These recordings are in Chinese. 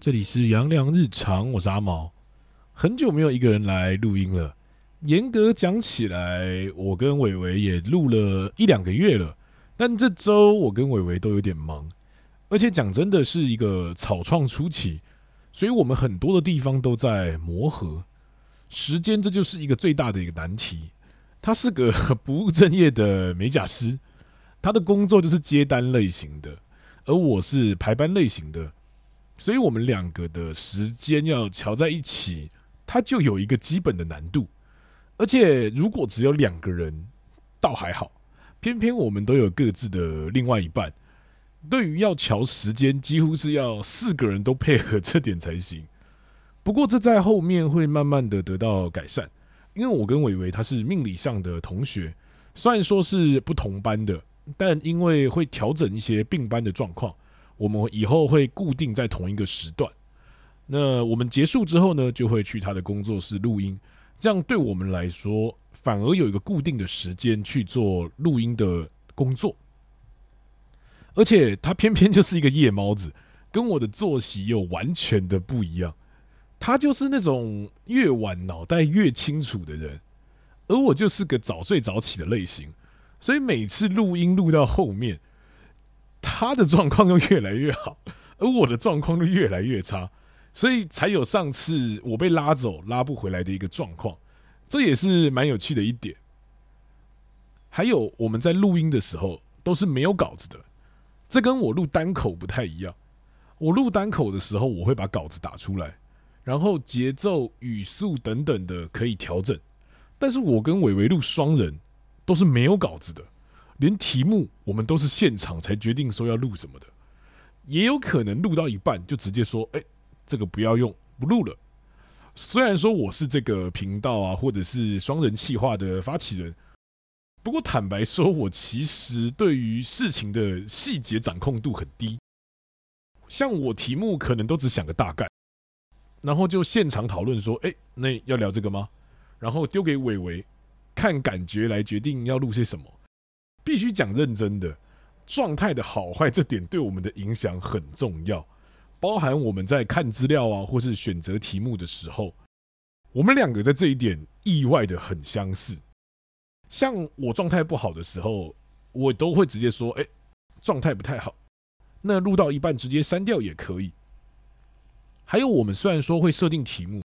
这里是阳光日常，我是阿毛。很久没有一个人来录音了。严格讲起来，我跟伟伟也录了一两个月了。但这周我跟伟伟都有点忙，而且讲真的是一个草创初期，所以我们很多的地方都在磨合。时间这就是一个最大的一个难题。他是个不务正业的美甲师，他的工作就是接单类型的。而我是排班类型的，所以我们两个的时间要乔在一起，它就有一个基本的难度。而且如果只有两个人，倒还好；偏偏我们都有各自的另外一半，对于要乔时间，几乎是要四个人都配合这点才行。不过这在后面会慢慢的得到改善，因为我跟伟伟他是命理上的同学，虽然说是不同班的。但因为会调整一些并班的状况，我们以后会固定在同一个时段。那我们结束之后呢，就会去他的工作室录音。这样对我们来说，反而有一个固定的时间去做录音的工作。而且他偏偏就是一个夜猫子，跟我的作息又完全的不一样。他就是那种越晚脑袋越清楚的人，而我就是个早睡早起的类型。所以每次录音录到后面，他的状况又越来越好，而我的状况就越来越差，所以才有上次我被拉走拉不回来的一个状况。这也是蛮有趣的一点。还有我们在录音的时候都是没有稿子的，这跟我录单口不太一样。我录单口的时候，我会把稿子打出来，然后节奏、语速等等的可以调整。但是我跟伟伟录双人。都是没有稿子的，连题目我们都是现场才决定说要录什么的，也有可能录到一半就直接说：“哎，这个不要用，不录了。”虽然说我是这个频道啊，或者是双人企划的发起人，不过坦白说，我其实对于事情的细节掌控度很低。像我题目可能都只想个大概，然后就现场讨论说：“哎，那要聊这个吗？”然后丢给伟伟。看感觉来决定要录些什么，必须讲认真的，状态的好坏这点对我们的影响很重要，包含我们在看资料啊，或是选择题目的时候，我们两个在这一点意外的很相似。像我状态不好的时候，我都会直接说：“哎，状态不太好。”那录到一半直接删掉也可以。还有，我们虽然说会设定题目。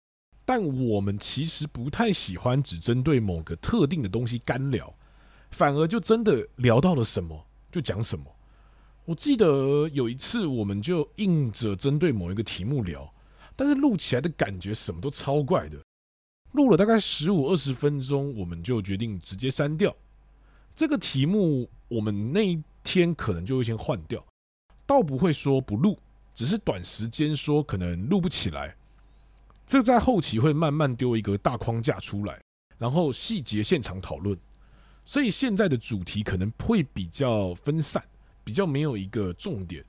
但我们其实不太喜欢只针对某个特定的东西干聊，反而就真的聊到了什么就讲什么。我记得有一次，我们就硬着针对某一个题目聊，但是录起来的感觉什么都超怪的。录了大概十五二十分钟，我们就决定直接删掉这个题目。我们那一天可能就会先换掉，倒不会说不录，只是短时间说可能录不起来。这在后期会慢慢丢一个大框架出来，然后细节现场讨论，所以现在的主题可能会比较分散，比较没有一个重点。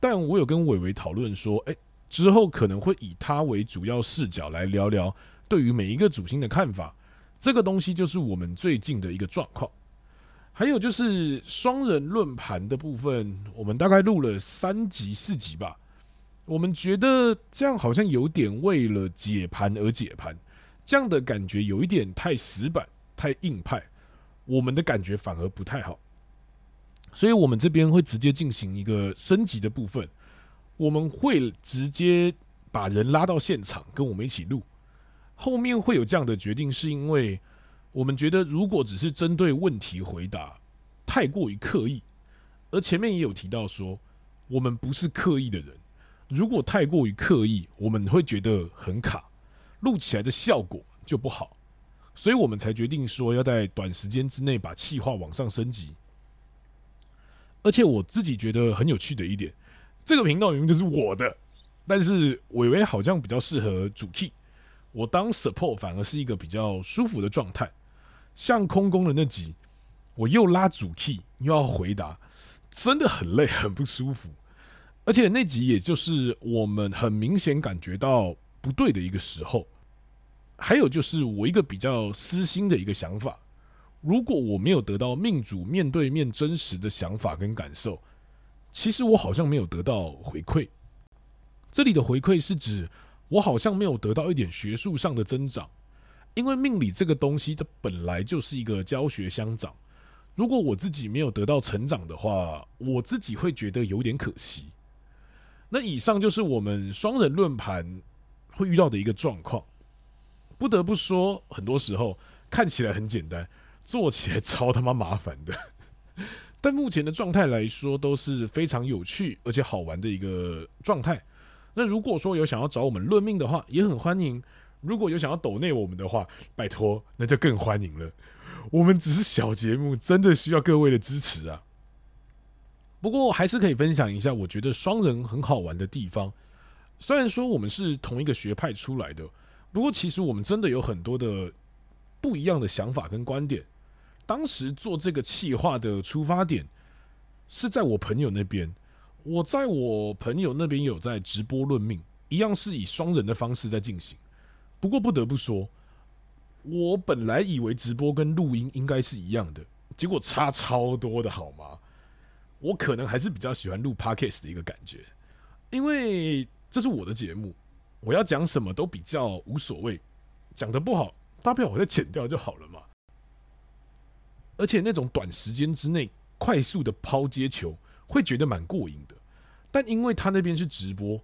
但我有跟伟伟讨论说，哎，之后可能会以他为主要视角来聊聊对于每一个主星的看法。这个东西就是我们最近的一个状况。还有就是双人论盘的部分，我们大概录了三集四集吧。我们觉得这样好像有点为了解盘而解盘，这样的感觉有一点太死板、太硬派，我们的感觉反而不太好。所以，我们这边会直接进行一个升级的部分，我们会直接把人拉到现场跟我们一起录。后面会有这样的决定，是因为我们觉得如果只是针对问题回答，太过于刻意，而前面也有提到说，我们不是刻意的人。如果太过于刻意，我们会觉得很卡，录起来的效果就不好，所以我们才决定说要在短时间之内把企划往上升级。而且我自己觉得很有趣的一点，这个频道明明就是我的，但是伟伟好像比较适合主 key，我当 support 反而是一个比较舒服的状态。像空宫的那集，我又拉主 key 又要回答，真的很累，很不舒服。而且那集也就是我们很明显感觉到不对的一个时候，还有就是我一个比较私心的一个想法，如果我没有得到命主面对面真实的想法跟感受，其实我好像没有得到回馈。这里的回馈是指我好像没有得到一点学术上的增长，因为命理这个东西它本来就是一个教学相长。如果我自己没有得到成长的话，我自己会觉得有点可惜。那以上就是我们双人论盘会遇到的一个状况。不得不说，很多时候看起来很简单，做起来 超他妈麻烦的。但目前的状态来说，都是非常有趣而且好玩的一个状态。那如果说有想要找我们论命的话，也很欢迎；如果有想要抖内我们的话，拜托，那就更欢迎了。我们只是小节目，真的需要各位的支持啊！不过还是可以分享一下，我觉得双人很好玩的地方。虽然说我们是同一个学派出来的，不过其实我们真的有很多的不一样的想法跟观点。当时做这个企划的出发点是在我朋友那边，我在我朋友那边有在直播论命，一样是以双人的方式在进行。不过不得不说。我本来以为直播跟录音应该是一样的，结果差超多的，好吗？我可能还是比较喜欢录 Podcast 的一个感觉，因为这是我的节目，我要讲什么都比较无所谓，讲得不好，大不了我再剪掉就好了嘛。而且那种短时间之内快速的抛接球，会觉得蛮过瘾的。但因为他那边是直播，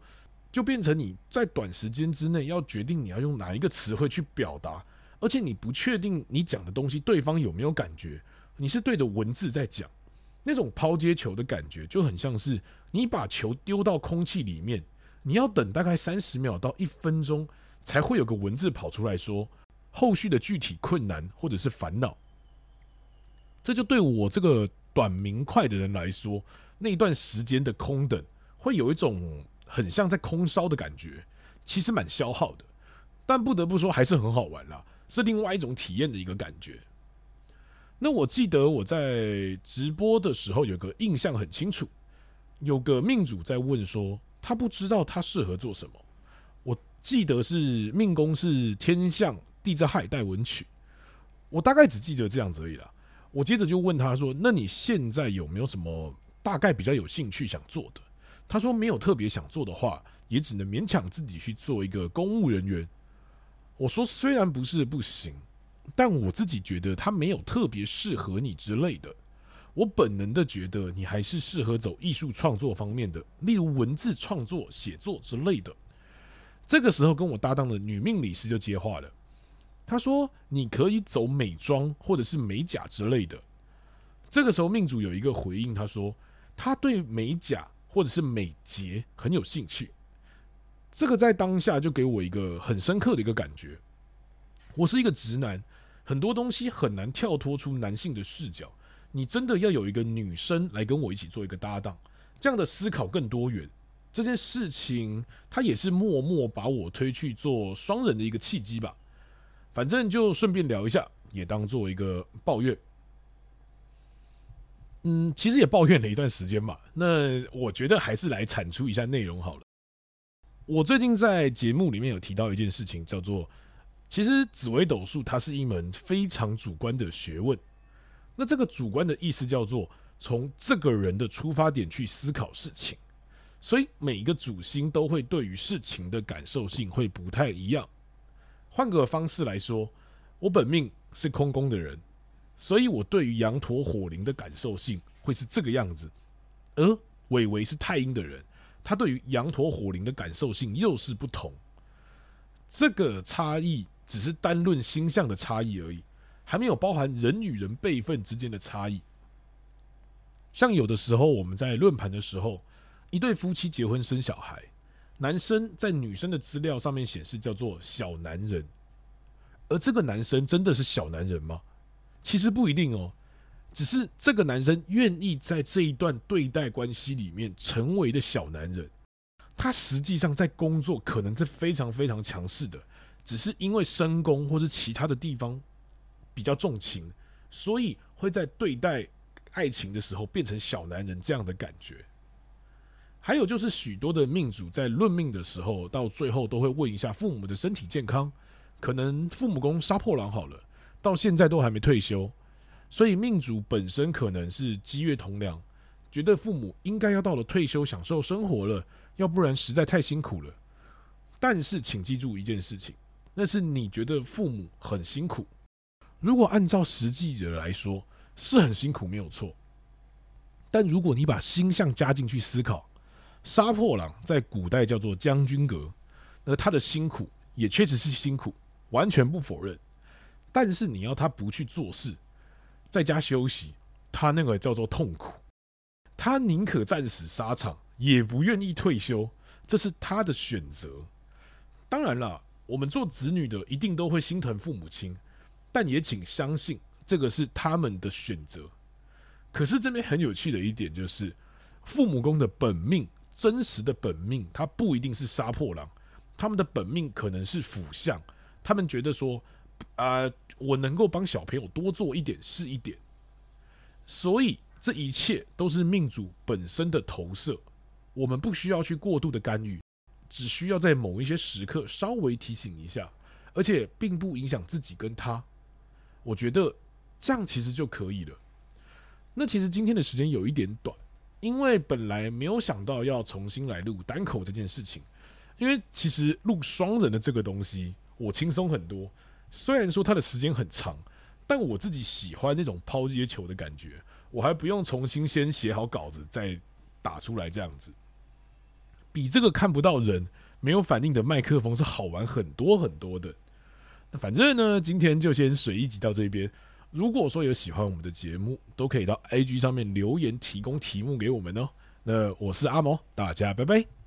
就变成你在短时间之内要决定你要用哪一个词汇去表达。而且你不确定你讲的东西对方有没有感觉，你是对着文字在讲，那种抛接球的感觉就很像是你把球丢到空气里面，你要等大概三十秒到一分钟才会有个文字跑出来说后续的具体困难或者是烦恼。这就对我这个短明快的人来说，那一段时间的空等会有一种很像在空烧的感觉，其实蛮消耗的，但不得不说还是很好玩啦。是另外一种体验的一个感觉。那我记得我在直播的时候有个印象很清楚，有个命主在问说他不知道他适合做什么。我记得是命宫是天相地支亥带文曲，我大概只记得这样子而已啦。我接着就问他说：“那你现在有没有什么大概比较有兴趣想做的？”他说：“没有特别想做的话，也只能勉强自己去做一个公务人员。”我说虽然不是不行，但我自己觉得他没有特别适合你之类的。我本能的觉得你还是适合走艺术创作方面的，例如文字创作、写作之类的。这个时候，跟我搭档的女命理师就接话了，她说：“你可以走美妆或者是美甲之类的。”这个时候，命主有一个回应，他说：“他对美甲或者是美睫很有兴趣。”这个在当下就给我一个很深刻的一个感觉。我是一个直男，很多东西很难跳脱出男性的视角。你真的要有一个女生来跟我一起做一个搭档，这样的思考更多元。这件事情，它也是默默把我推去做双人的一个契机吧。反正就顺便聊一下，也当做一个抱怨。嗯，其实也抱怨了一段时间嘛。那我觉得还是来产出一下内容好了。我最近在节目里面有提到一件事情，叫做其实紫微斗数它是一门非常主观的学问。那这个主观的意思叫做从这个人的出发点去思考事情，所以每一个主星都会对于事情的感受性会不太一样。换个方式来说，我本命是空宫的人，所以我对于羊驼火灵的感受性会是这个样子，而伟伟是太阴的人。他对于羊驼火灵的感受性又是不同，这个差异只是单论星象的差异而已，还没有包含人与人辈分之间的差异。像有的时候我们在论坛的时候，一对夫妻结婚生小孩，男生在女生的资料上面显示叫做小男人，而这个男生真的是小男人吗？其实不一定哦。只是这个男生愿意在这一段对待关系里面成为的小男人，他实际上在工作可能是非常非常强势的，只是因为身宫或是其他的地方比较重情，所以会在对待爱情的时候变成小男人这样的感觉。还有就是许多的命主在论命的时候，到最后都会问一下父母的身体健康，可能父母宫杀破狼好了，到现在都还没退休。所以命主本身可能是积月同梁，觉得父母应该要到了退休享受生活了，要不然实在太辛苦了。但是请记住一件事情，那是你觉得父母很辛苦。如果按照实际的来说，是很辛苦，没有错。但如果你把星象加进去思考，杀破狼在古代叫做将军阁，那他的辛苦也确实是辛苦，完全不否认。但是你要他不去做事，在家休息，他那个叫做痛苦。他宁可战死沙场，也不愿意退休，这是他的选择。当然了，我们做子女的一定都会心疼父母亲。但也请相信，这个是他们的选择。可是这边很有趣的一点就是，父母宫的本命，真实的本命，他不一定是杀破狼，他们的本命可能是辅相。他们觉得说，啊、我能够帮小朋友多做一点是一点。所以这一切都是命主本身的投射，我们不需要去过度的干预，只需要在某一些时刻稍微提醒一下，而且并不影响自己跟他。我觉得这样其实就可以了。那其实今天的时间有一点短，因为本来没有想到要重新来录单口这件事情。因为其实录双人的这个东西，我轻松很多。虽然说它的时间很长，但我自己喜欢那种抛接球的感觉。我还不用重新先写好稿子再打出来，这样子比这个看不到人、没有反应的麦克风是好玩很多很多的。那反正呢，今天就先水一集到这边。如果说有喜欢我们的节目，都可以到 IG 上面留言提供题目给我们哦。那我是阿毛，大家拜拜。